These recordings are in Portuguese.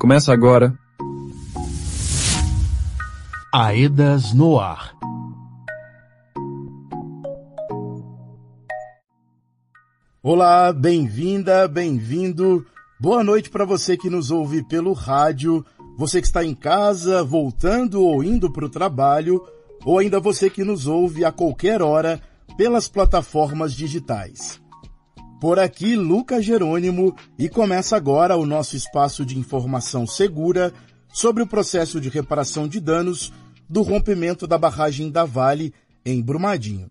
Começa agora. Aedas no ar. Olá, bem-vinda, bem-vindo. Boa noite para você que nos ouve pelo rádio, você que está em casa, voltando ou indo para o trabalho, ou ainda você que nos ouve a qualquer hora pelas plataformas digitais. Por aqui, Lucas Jerônimo, e começa agora o nosso espaço de informação segura sobre o processo de reparação de danos do rompimento da barragem da Vale em Brumadinho.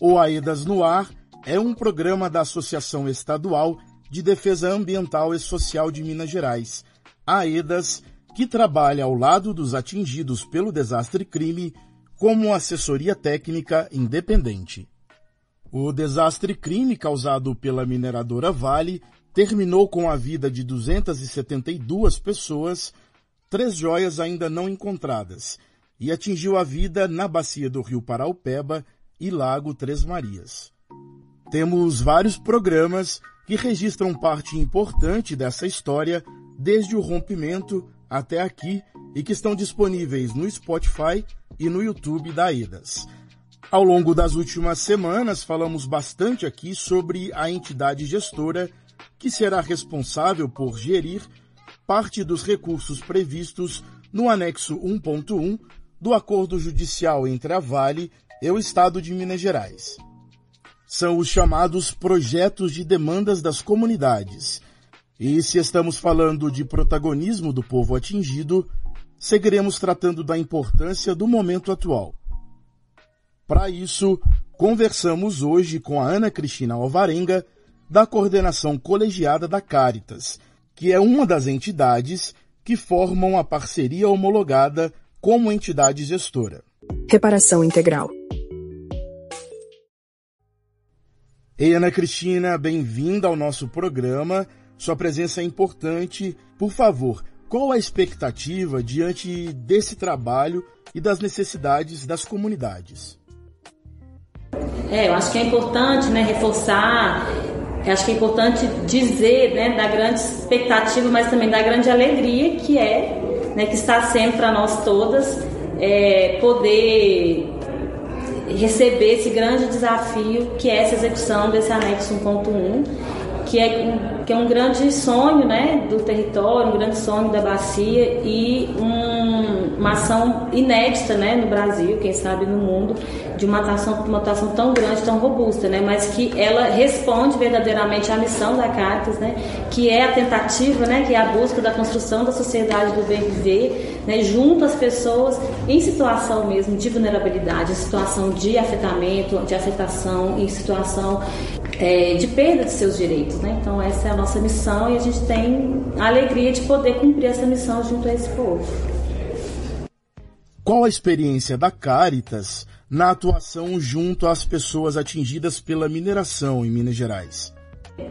O Aedas no Ar é um programa da Associação Estadual de Defesa Ambiental e Social de Minas Gerais, AEDAS, que trabalha ao lado dos atingidos pelo desastre crime como assessoria técnica independente. O desastre crime causado pela mineradora Vale terminou com a vida de 272 pessoas, três joias ainda não encontradas, e atingiu a vida na bacia do rio Paraupeba e Lago Três Marias. Temos vários programas que registram parte importante dessa história desde o rompimento até aqui e que estão disponíveis no Spotify e no YouTube da EDAS. Ao longo das últimas semanas, falamos bastante aqui sobre a entidade gestora que será responsável por gerir parte dos recursos previstos no anexo 1.1 do acordo judicial entre a Vale e o Estado de Minas Gerais são os chamados projetos de demandas das comunidades. E se estamos falando de protagonismo do povo atingido, seguiremos tratando da importância do momento atual. Para isso, conversamos hoje com a Ana Cristina Alvarenga, da coordenação colegiada da Caritas, que é uma das entidades que formam a parceria homologada como entidade gestora. Reparação integral Ei, Ana Cristina, bem-vinda ao nosso programa. Sua presença é importante. Por favor, qual a expectativa diante desse trabalho e das necessidades das comunidades? É, eu acho que é importante né, reforçar, acho que é importante dizer né, da grande expectativa, mas também da grande alegria que é, né, que está sendo para nós todas, é, poder receber esse grande desafio que é essa execução desse anexo 1.1, que é, um, que é um grande sonho né, do território, um grande sonho da bacia e um, uma ação inédita né, no Brasil, quem sabe no mundo, de uma atuação, uma atuação tão grande, tão robusta, né, mas que ela responde verdadeiramente à missão da Caritas, né, que é a tentativa, né, que é a busca da construção da sociedade do bem viver, né, junto às pessoas em situação mesmo de vulnerabilidade, em situação de afetamento, de afetação, em situação é, de perda de seus direitos. Né? Então, essa é a nossa missão e a gente tem a alegria de poder cumprir essa missão junto a esse povo. Qual a experiência da Caritas na atuação junto às pessoas atingidas pela mineração em Minas Gerais?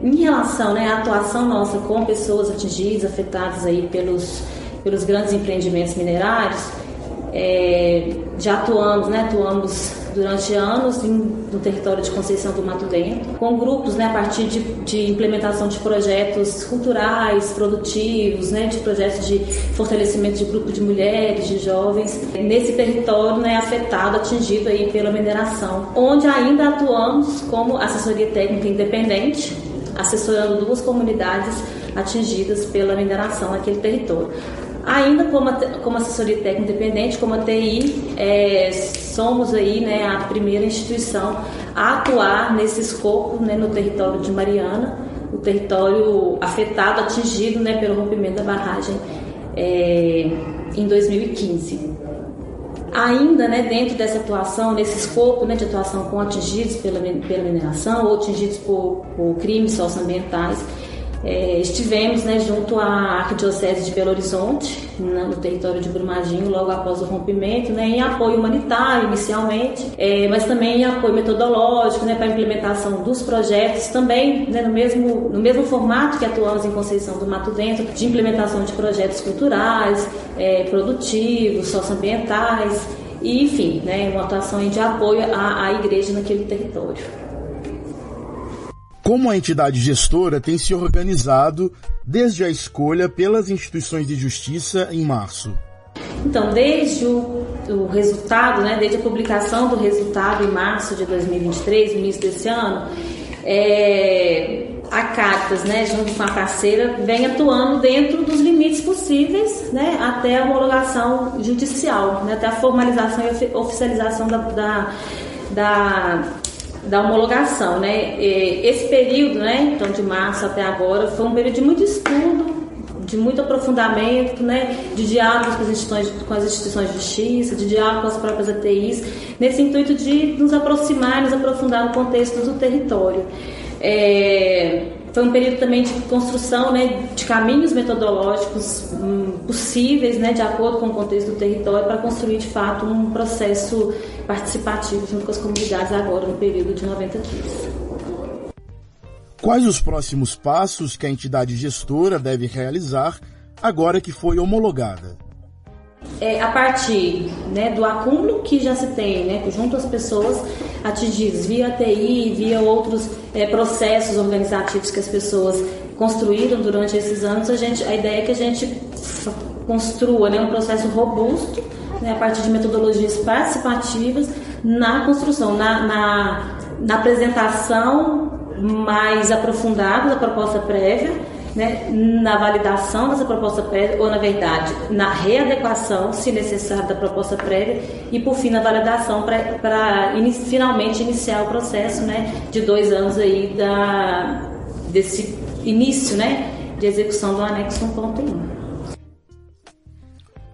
Em relação né, à atuação nossa com pessoas atingidas, afetadas aí pelos, pelos grandes empreendimentos minerários, é, já atuamos, né, atuamos durante anos no território de Conceição do Mato Dentro, com grupos né, a partir de, de implementação de projetos culturais, produtivos, né, de projetos de fortalecimento de grupos de mulheres, de jovens, nesse território né, afetado, atingido aí pela mineração, onde ainda atuamos como assessoria técnica independente, assessorando duas comunidades atingidas pela mineração naquele território. Ainda como, como assessoria técnica independente, como a TI, é, somos aí né, a primeira instituição a atuar nesse escopo né, no território de Mariana, o território afetado, atingido né, pelo rompimento da barragem é, em 2015. Ainda né, dentro dessa atuação, nesse escopo né, de atuação com atingidos pela, pela mineração ou atingidos por, por crimes socioambientais, é, estivemos né, junto à Arquidiocese de Belo Horizonte, no território de Brumadinho, logo após o rompimento, né, em apoio humanitário inicialmente, é, mas também em apoio metodológico né, para a implementação dos projetos, também né, no, mesmo, no mesmo formato que atuamos em Conceição do Mato Dentro, de implementação de projetos culturais, é, produtivos, socioambientais, e enfim, né, uma atuação de apoio à, à igreja naquele território como a entidade gestora tem se organizado desde a escolha pelas instituições de justiça em março? Então, desde o, o, resultado, né, desde a publicação do resultado em março de 2023, no início desse ano, é, a Cactas, né, junto com a parceira, vem atuando dentro dos limites possíveis, né, até a homologação judicial, né, até a formalização e oficialização da, da, da, da homologação, né. Esse período, né, então de março até agora, foi um período de muito estudo, de muito aprofundamento, né, de diálogo com as, instituições, com as instituições de justiça, de diálogo com as próprias ATIs, nesse intuito de nos aproximar, nos aprofundar no contexto do território. É, foi um período também de construção né, de caminhos metodológicos hum, possíveis, né, de acordo com o contexto do território, para construir de fato um processo participativo junto com as comunidades agora no período de 90 dias. Quais os próximos passos que a entidade gestora deve realizar agora que foi homologada? É, a partir né, do acúmulo que já se tem né, junto às pessoas atingidas via TI, via outros é, processos organizativos que as pessoas construíram durante esses anos, a, gente, a ideia é que a gente construa né, um processo robusto né, a partir de metodologias participativas na construção, na, na, na apresentação mais aprofundada da proposta prévia, né, na validação dessa proposta prévia, ou na verdade, na readequação, se necessário, da proposta prévia, e por fim na validação para in, finalmente iniciar o processo né, de dois anos aí da, desse início né, de execução do anexo 1.1.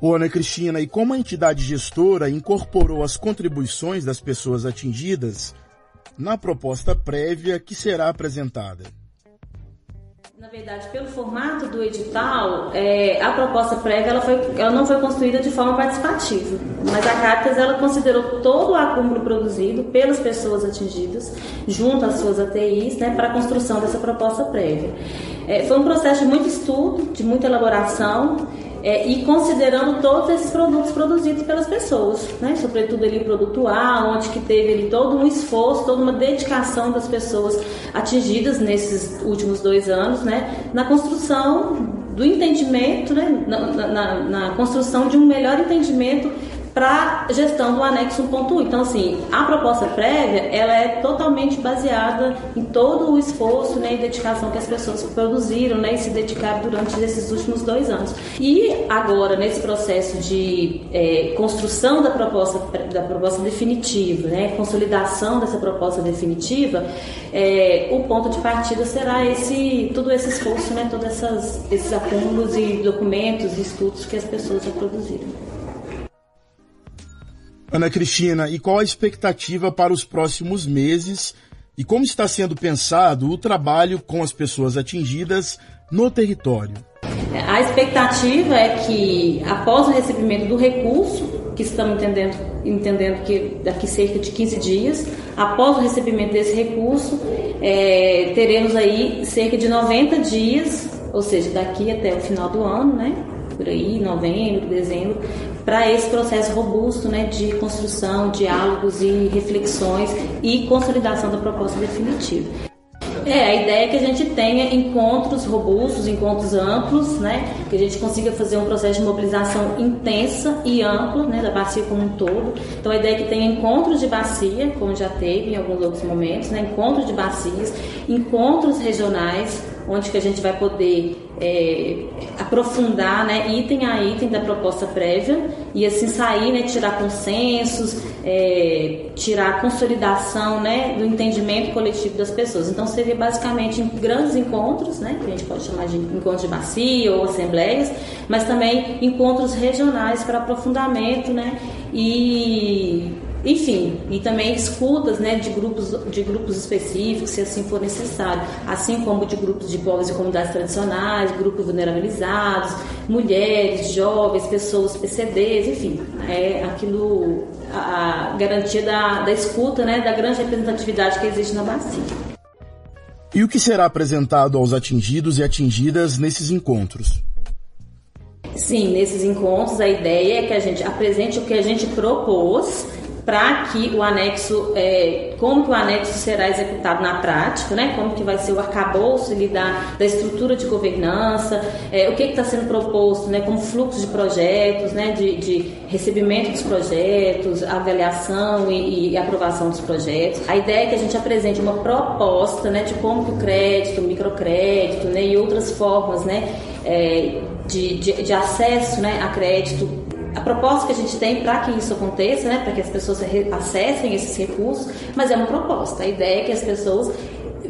Ô Ana Cristina, e como a entidade gestora incorporou as contribuições das pessoas atingidas na proposta prévia que será apresentada? Na verdade, pelo formato do edital, é, a proposta prévia ela, foi, ela não foi construída de forma participativa, mas a Caritas ela considerou todo o acúmulo produzido pelas pessoas atingidas, junto às suas ATIs, né, para a construção dessa proposta prévia. É, foi um processo de muito estudo, de muita elaboração é, e considerando todos esses produtos produzidos pelas pessoas, né? sobretudo ali o produto A, onde que teve ali todo um esforço, toda uma dedicação das pessoas atingidas nesses últimos dois anos, né? na construção do entendimento, né? na, na, na construção de um melhor entendimento para gestão do anexo 1.1. Então, assim, a proposta prévia, ela é totalmente baseada em todo o esforço né, e dedicação que as pessoas produziram né, e se dedicaram durante esses últimos dois anos. E agora, nesse processo de é, construção da proposta, da proposta definitiva, né, consolidação dessa proposta definitiva, é, o ponto de partida será esse, todo esse esforço, né, todos esses acúmulos e documentos e estudos que as pessoas já produziram. Ana Cristina, e qual a expectativa para os próximos meses e como está sendo pensado o trabalho com as pessoas atingidas no território? A expectativa é que, após o recebimento do recurso, que estamos entendendo, entendendo que daqui cerca de 15 dias, após o recebimento desse recurso, é, teremos aí cerca de 90 dias, ou seja, daqui até o final do ano, né? Por aí, novembro, dezembro, para esse processo robusto né, de construção, diálogos e reflexões e consolidação da proposta definitiva. É, a ideia é que a gente tenha encontros robustos, encontros amplos, né? Que a gente consiga fazer um processo de mobilização intensa e ampla, né? Da bacia como um todo. Então a ideia é que tenha encontros de bacia, como já teve em alguns outros momentos, né? Encontros de bacias, encontros regionais, onde que a gente vai poder é, aprofundar né, item a item da proposta prévia e assim sair, né, tirar consensos, é, tirar a consolidação né, do entendimento coletivo das pessoas. Então seria basicamente grandes encontros, né, que a gente pode chamar de encontros de bacia ou assembleias, mas também encontros regionais para aprofundamento né, e enfim, e também escutas né, de, grupos, de grupos específicos, se assim for necessário, assim como de grupos de povos e comunidades tradicionais, grupos vulnerabilizados, mulheres, jovens, pessoas PCDs, enfim, é aquilo, a, a garantia da, da escuta, né, da grande representatividade que existe na bacia. E o que será apresentado aos atingidos e atingidas nesses encontros? Sim, nesses encontros a ideia é que a gente apresente o que a gente propôs para que o anexo, é, como que o anexo será executado na prática, né? como que vai ser o arcabouço ali da, da estrutura de governança, é, o que está sendo proposto né? como fluxo de projetos, né? de, de recebimento dos projetos, avaliação e, e, aprovação dos projetos. A ideia é que a gente apresente uma proposta né? de como que o crédito, o microcrédito né? e outras formas né? É, de, de, de acesso né? a crédito a proposta que a gente tem para que isso aconteça, né, para que as pessoas acessem esses recursos, mas é uma proposta. A ideia é que as pessoas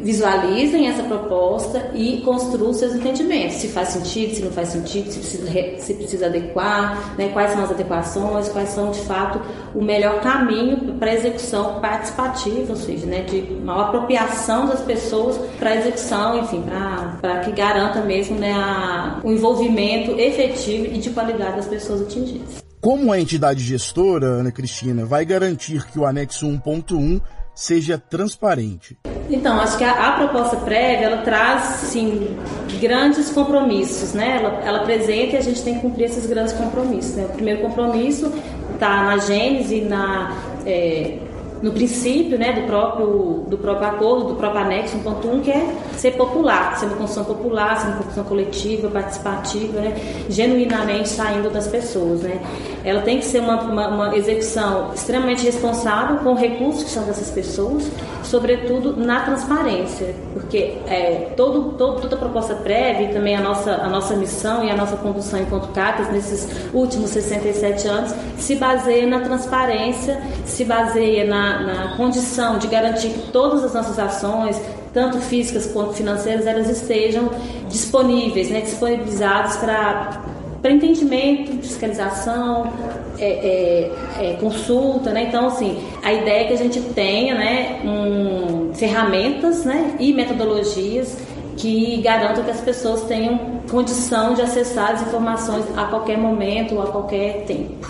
visualizem essa proposta e construam seus entendimentos. Se faz sentido, se não faz sentido, se precisa, se precisa adequar, né, quais são as adequações, quais são de fato o melhor caminho para execução participativa, ou seja, né, de uma apropriação das pessoas para execução, enfim, para que garanta mesmo né, a, o envolvimento efetivo e de qualidade das pessoas atingidas. Como a entidade gestora, Ana Cristina, vai garantir que o anexo 1.1 seja transparente? Então, acho que a, a, proposta prévia, ela traz, sim, grandes compromissos, né? Ela, ela apresenta e a gente tem que cumprir esses grandes compromissos, né? O primeiro compromisso está na gênese, na, é, no princípio, né, do próprio, do próprio acordo, do próprio anexo 1.1, que é ser popular, ser uma construção popular, ser uma construção coletiva, participativa, né, genuinamente saindo das pessoas, né. Ela tem que ser uma, uma, uma execução extremamente responsável com recursos que são dessas pessoas, sobretudo na transparência, porque é, todo, todo, toda a proposta prévia e também a nossa, a nossa missão e a nossa condução enquanto CATAS nesses últimos 67 anos se baseia na transparência, se baseia na, na condição de garantir que todas as nossas ações, tanto físicas quanto financeiras, elas estejam disponíveis, né, disponibilizadas para para entendimento, fiscalização, é, é, consulta, né? Então, assim, a ideia é que a gente tenha, né, um, ferramentas, né, e metodologias que garantam que as pessoas tenham condição de acessar as informações a qualquer momento ou a qualquer tempo.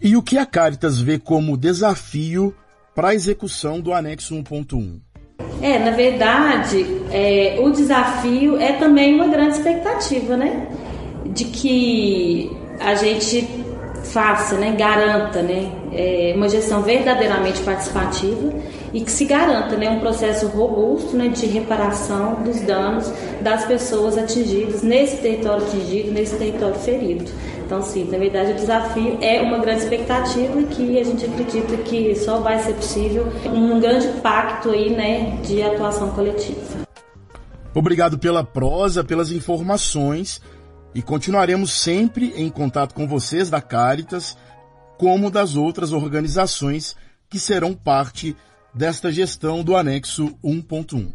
E o que a Caritas vê como desafio para a execução do anexo 1.1? É, na verdade, é, o desafio é também uma grande expectativa, né? de que a gente faça, né, garanta né, é, uma gestão verdadeiramente participativa e que se garanta né, um processo robusto né, de reparação dos danos das pessoas atingidas nesse território atingido, nesse território ferido. Então, sim, na verdade, o desafio é uma grande expectativa que a gente acredita que só vai ser possível um grande pacto aí, né, de atuação coletiva. Obrigado pela prosa, pelas informações e continuaremos sempre em contato com vocês da Caritas, como das outras organizações que serão parte desta gestão do anexo 1.1.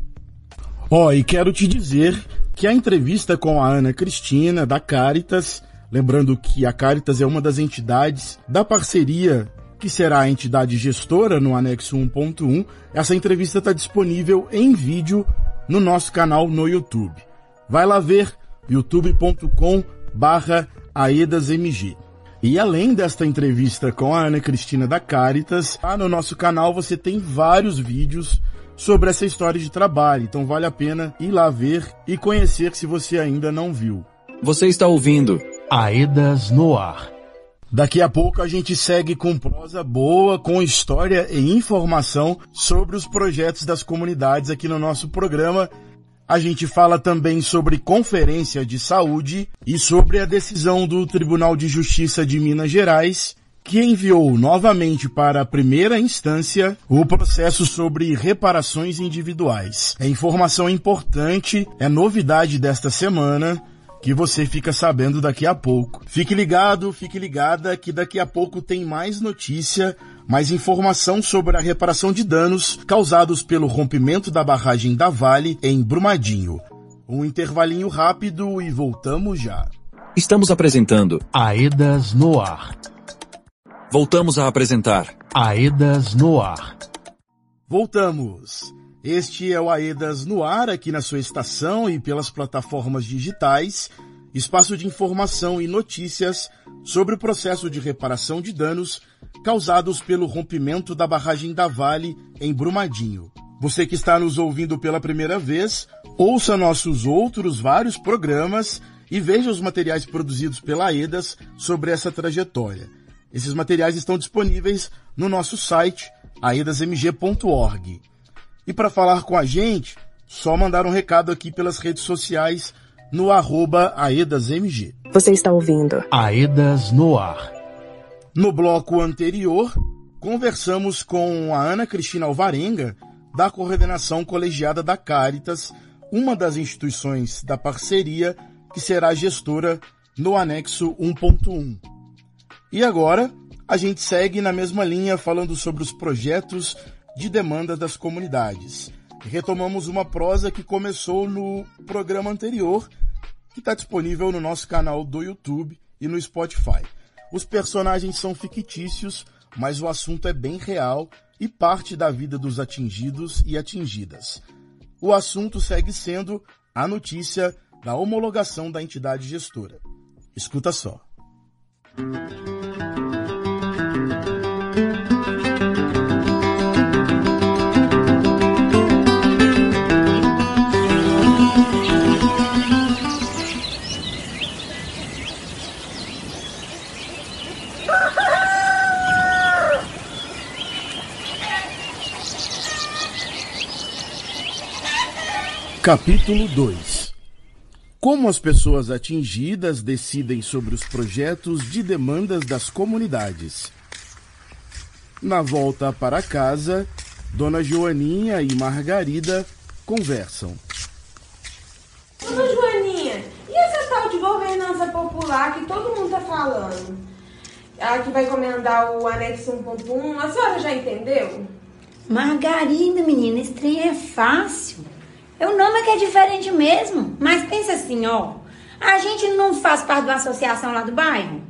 Ó, oh, e quero te dizer que a entrevista com a Ana Cristina da Caritas, lembrando que a Caritas é uma das entidades da parceria que será a entidade gestora no anexo 1.1, essa entrevista está disponível em vídeo no nosso canal no YouTube. Vai lá ver youtube.com barra aedasmg. E além desta entrevista com a Ana Cristina da Caritas, lá no nosso canal você tem vários vídeos sobre essa história de trabalho, então vale a pena ir lá ver e conhecer se você ainda não viu. Você está ouvindo Aedas no ar. Daqui a pouco a gente segue com prosa boa, com história e informação sobre os projetos das comunidades aqui no nosso programa a gente fala também sobre conferência de saúde e sobre a decisão do Tribunal de Justiça de Minas Gerais que enviou novamente para a primeira instância o processo sobre reparações individuais. É informação importante, é novidade desta semana que você fica sabendo daqui a pouco. Fique ligado, fique ligada que daqui a pouco tem mais notícia, mais informação sobre a reparação de danos causados pelo rompimento da barragem da Vale em Brumadinho. Um intervalinho rápido e voltamos já. Estamos apresentando Aedas no ar. Voltamos a apresentar Aedas no ar. Voltamos. Este é o Aedas no ar aqui na sua estação e pelas plataformas digitais, espaço de informação e notícias sobre o processo de reparação de danos causados pelo rompimento da barragem da Vale em Brumadinho. Você que está nos ouvindo pela primeira vez, ouça nossos outros vários programas e veja os materiais produzidos pela Aedas sobre essa trajetória. Esses materiais estão disponíveis no nosso site aedasmg.org. E para falar com a gente, só mandar um recado aqui pelas redes sociais no arroba aedasmg. Você está ouvindo Aedas no ar. No bloco anterior, conversamos com a Ana Cristina Alvarenga, da coordenação colegiada da Caritas, uma das instituições da parceria que será gestora no anexo 1.1. E agora, a gente segue na mesma linha falando sobre os projetos de demanda das comunidades. Retomamos uma prosa que começou no programa anterior, que está disponível no nosso canal do YouTube e no Spotify. Os personagens são fictícios, mas o assunto é bem real e parte da vida dos atingidos e atingidas. O assunto segue sendo a notícia da homologação da entidade gestora. Escuta só. Capítulo 2 Como as pessoas atingidas decidem sobre os projetos de demandas das comunidades. Na volta para casa, Dona Joaninha e Margarida conversam. Dona Joaninha, e essa tal de governança popular que todo mundo tá falando? A que vai comendar o anexo 1.1, a senhora já entendeu? Margarida, menina, esse trem é fácil. O nome é que é diferente mesmo. Mas pensa assim, ó. A gente não faz parte de uma associação lá do bairro?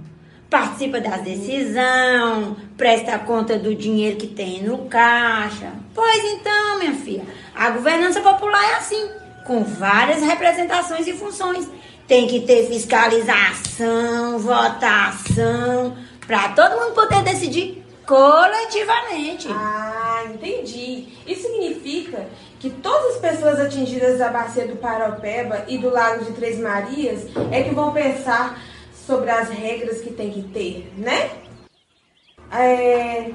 Participa das decisões, presta conta do dinheiro que tem no caixa. Pois então, minha filha, a governança popular é assim, com várias representações e funções. Tem que ter fiscalização, votação, para todo mundo poder decidir coletivamente. Ah, entendi. Isso significa que todas as pessoas atingidas da bacia do Paropeba e do Lago de Três Marias é que vão pensar sobre as regras que tem que ter, né? É...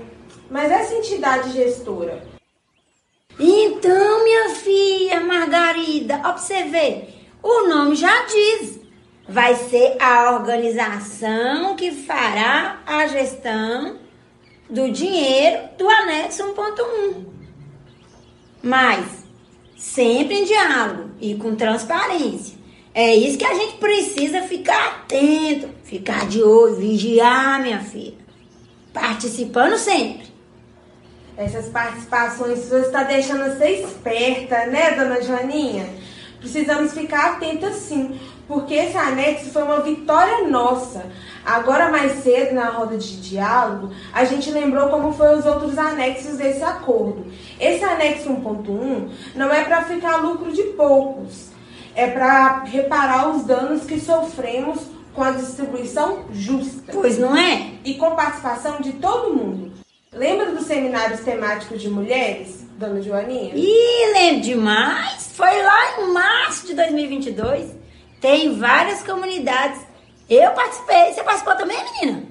Mas essa entidade gestora. Então, minha filha Margarida, ver, o nome já diz. Vai ser a organização que fará a gestão do dinheiro do anexo 1.1. Mas sempre em diálogo e com transparência. É isso que a gente precisa ficar atento, ficar de olho, vigiar, minha filha. Participando sempre. Essas participações suas está deixando você esperta, né, dona Joaninha? Precisamos ficar atentas sim, porque esse anexo foi uma vitória nossa. Agora, mais cedo, na roda de diálogo, a gente lembrou como foram os outros anexos desse acordo. Esse anexo 1.1 não é para ficar lucro de poucos, é para reparar os danos que sofremos com a distribuição justa. Pois não é? E com participação de todo mundo. Lembra dos seminários temáticos de mulheres, dona Joaninha? Ih, lembro demais! Foi lá em março de 2022. Tem várias comunidades eu participei. Você participou também, menina?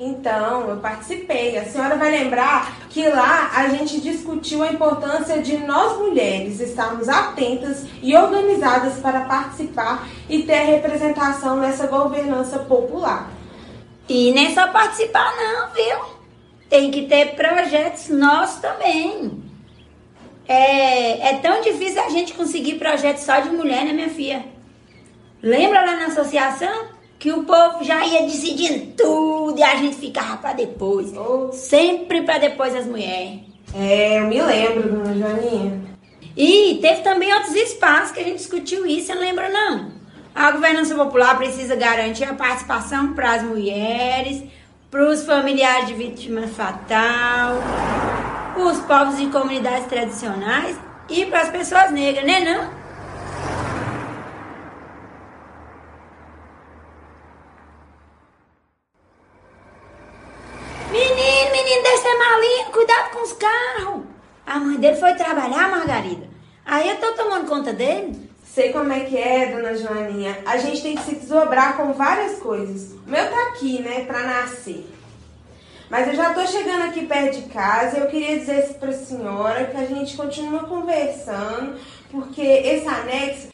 Então, eu participei. A senhora vai lembrar que lá a gente discutiu a importância de nós mulheres estarmos atentas e organizadas para participar e ter representação nessa governança popular. E nem só participar, não, viu? Tem que ter projetos nossos também. É, é tão difícil a gente conseguir projetos só de mulher, né, minha filha? Lembra lá na associação? Que o povo já ia decidindo tudo e a gente ficava para depois. Oh. Sempre para depois as mulheres. É, eu me lembro, dona Joaninha. E teve também outros espaços que a gente discutiu isso, você não lembra não? A governança popular precisa garantir a participação para as mulheres, para os familiares de vítima fatal, os povos e comunidades tradicionais e para as pessoas negras, né não? cuidado com os carros. A mãe dele foi trabalhar, Margarida. Aí eu tô tomando conta dele. Sei como é que é, dona Joaninha. A gente tem que se desdobrar com várias coisas. O meu tá aqui, né, pra nascer. Mas eu já estou chegando aqui perto de casa e eu queria dizer para a senhora que a gente continua conversando, porque esse anexo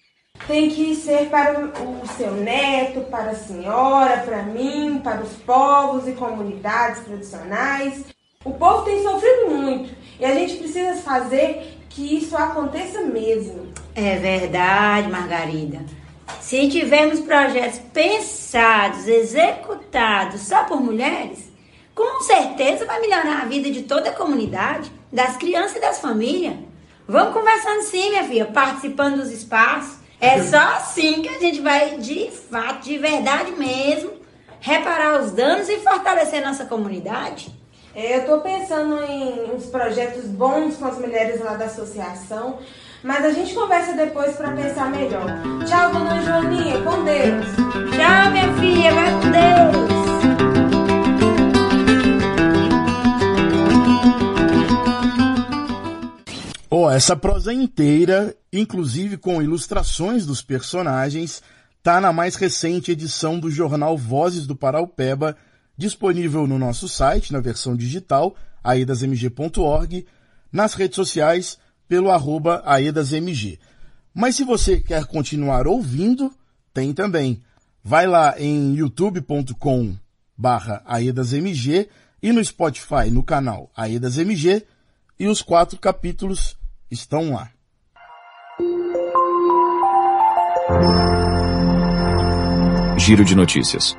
tem que ser para o seu neto, para a senhora, para mim, para os povos e comunidades tradicionais. O povo tem sofrido muito e a gente precisa fazer que isso aconteça mesmo. É verdade, Margarida. Se tivermos projetos pensados, executados só por mulheres, com certeza vai melhorar a vida de toda a comunidade, das crianças e das famílias. Vamos conversando sim, minha filha, participando dos espaços. É só assim que a gente vai, de fato, de verdade mesmo, reparar os danos e fortalecer nossa comunidade. É, eu estou pensando em uns projetos bons com as mulheres lá da associação, mas a gente conversa depois para pensar melhor. Tchau, dona Joaninha, com Deus. Tchau, minha filha, vai com Deus. Oh, essa prosa inteira, inclusive com ilustrações dos personagens, tá na mais recente edição do jornal Vozes do Paraupeba, disponível no nosso site, na versão digital, aedasmg.org, nas redes sociais, pelo arroba aedasmg. Mas se você quer continuar ouvindo, tem também. Vai lá em youtube.com barra aedasmg e no Spotify, no canal aedasmg, e os quatro capítulos estão lá. Giro de notícias.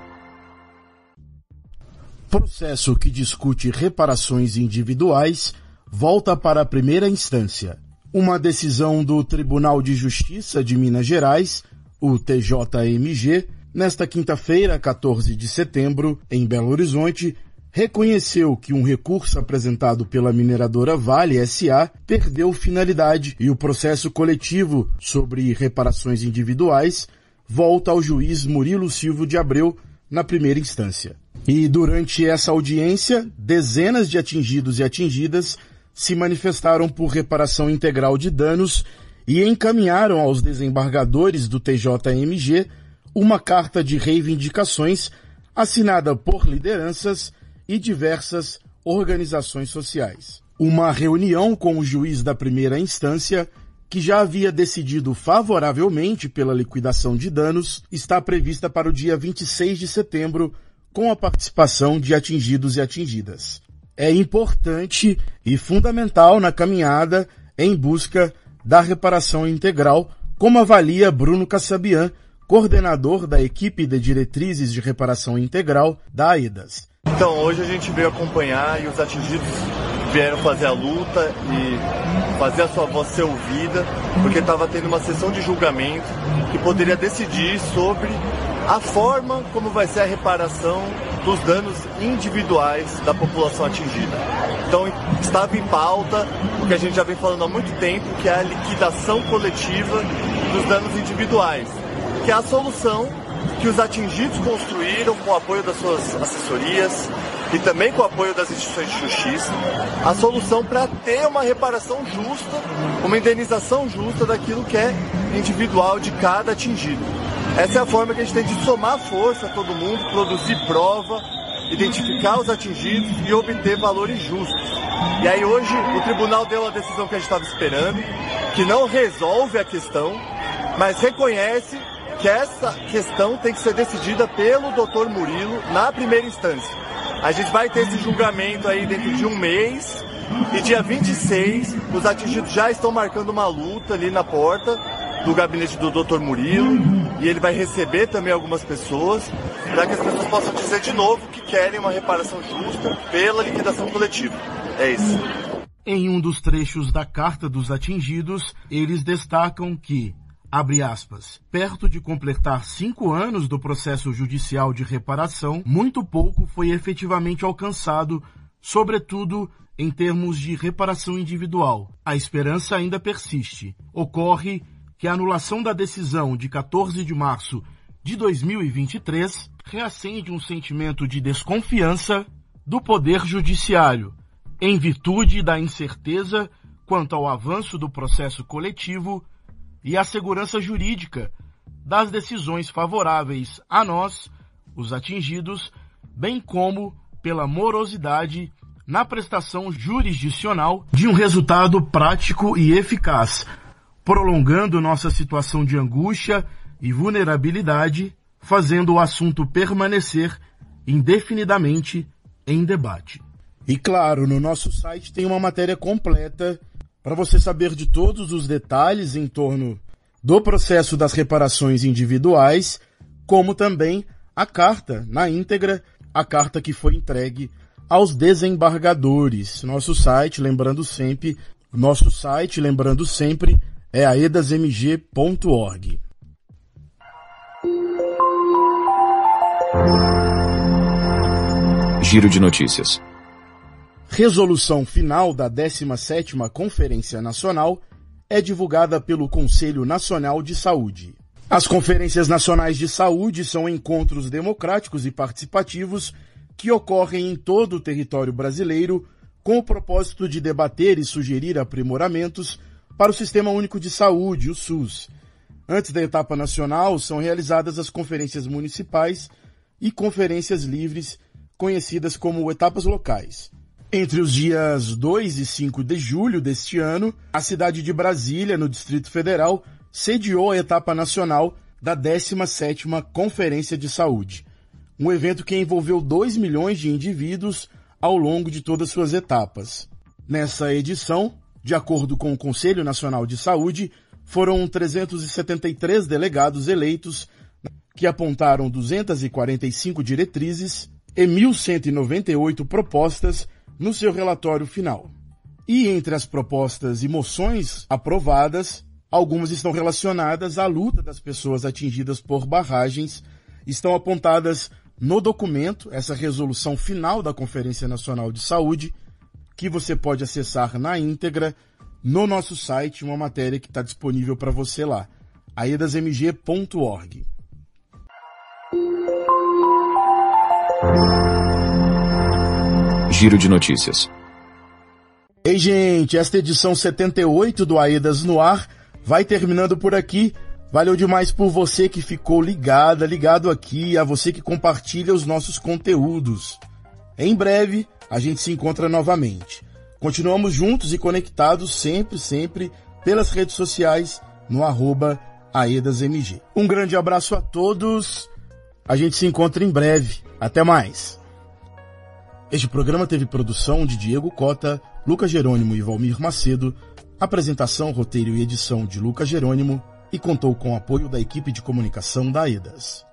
Processo que discute reparações individuais volta para a primeira instância. Uma decisão do Tribunal de Justiça de Minas Gerais, o TJMG, nesta quinta-feira, 14 de setembro, em Belo Horizonte, reconheceu que um recurso apresentado pela mineradora Vale SA perdeu finalidade e o processo coletivo sobre reparações individuais volta ao juiz Murilo Silva de Abreu na primeira instância. E durante essa audiência, dezenas de atingidos e atingidas se manifestaram por reparação integral de danos e encaminharam aos desembargadores do TJMG uma carta de reivindicações assinada por lideranças e diversas organizações sociais. Uma reunião com o juiz da primeira instância, que já havia decidido favoravelmente pela liquidação de danos, está prevista para o dia 26 de setembro, com a participação de atingidos e atingidas. É importante e fundamental na caminhada em busca da reparação integral, como avalia Bruno Cassabian, coordenador da equipe de diretrizes de reparação integral da AEDAS. Então, hoje a gente veio acompanhar e os atingidos vieram fazer a luta e fazer a sua voz ser ouvida, porque estava tendo uma sessão de julgamento que poderia decidir sobre a forma como vai ser a reparação dos danos individuais da população atingida. Então estava em pauta o que a gente já vem falando há muito tempo, que é a liquidação coletiva dos danos individuais, que é a solução que os atingidos construíram com o apoio das suas assessorias e também com o apoio das instituições de justiça, a solução para ter uma reparação justa, uma indenização justa daquilo que é individual de cada atingido. Essa é a forma que a gente tem de somar força a todo mundo, produzir prova, identificar os atingidos e obter valores justos. E aí hoje o tribunal deu a decisão que a gente estava esperando, que não resolve a questão, mas reconhece que essa questão tem que ser decidida pelo doutor Murilo na primeira instância. A gente vai ter esse julgamento aí dentro de um mês e dia 26 os atingidos já estão marcando uma luta ali na porta do gabinete do doutor Murilo e ele vai receber também algumas pessoas para que as pessoas possam dizer de novo que querem uma reparação justa pela liquidação coletiva. É isso. Em um dos trechos da carta dos atingidos, eles destacam que abre aspas, perto de completar cinco anos do processo judicial de reparação, muito pouco foi efetivamente alcançado, sobretudo em termos de reparação individual. A esperança ainda persiste. Ocorre que a anulação da decisão de 14 de março de 2023 reacende um sentimento de desconfiança do Poder Judiciário, em virtude da incerteza quanto ao avanço do processo coletivo e a segurança jurídica das decisões favoráveis a nós, os atingidos, bem como pela morosidade na prestação jurisdicional de um resultado prático e eficaz, prolongando nossa situação de angústia e vulnerabilidade, fazendo o assunto permanecer indefinidamente em debate. E claro, no nosso site tem uma matéria completa para você saber de todos os detalhes em torno do processo das reparações individuais, como também a carta na íntegra, a carta que foi entregue aos desembargadores. Nosso site, lembrando sempre, nosso site, lembrando sempre, é aedasmg.org. Giro de notícias. Resolução final da 17ª Conferência Nacional é divulgada pelo Conselho Nacional de Saúde. As conferências nacionais de saúde são encontros democráticos e participativos que ocorrem em todo o território brasileiro com o propósito de debater e sugerir aprimoramentos para o Sistema Único de Saúde, o SUS. Antes da etapa nacional, são realizadas as conferências municipais e conferências livres, conhecidas como etapas locais. Entre os dias 2 e 5 de julho deste ano, a cidade de Brasília, no Distrito Federal, sediou a etapa nacional da 17ª Conferência de Saúde, um evento que envolveu 2 milhões de indivíduos ao longo de todas suas etapas. Nessa edição, de acordo com o Conselho Nacional de Saúde, foram 373 delegados eleitos que apontaram 245 diretrizes e 1.198 propostas no seu relatório final. E entre as propostas e moções aprovadas, algumas estão relacionadas à luta das pessoas atingidas por barragens, estão apontadas no documento, essa resolução final da Conferência Nacional de Saúde, que você pode acessar na íntegra no nosso site, uma matéria que está disponível para você lá, aedasmg.org. Giro de notícias. Ei, gente, esta edição 78 do Aedas no Ar vai terminando por aqui. Valeu demais por você que ficou ligada, ligado aqui, a você que compartilha os nossos conteúdos. Em breve, a gente se encontra novamente. Continuamos juntos e conectados sempre, sempre pelas redes sociais no arroba AedasMG. Um grande abraço a todos. A gente se encontra em breve. Até mais. Este programa teve produção de Diego Cota, Lucas Jerônimo e Valmir Macedo, apresentação, roteiro e edição de Lucas Jerônimo e contou com o apoio da equipe de comunicação da EDAS.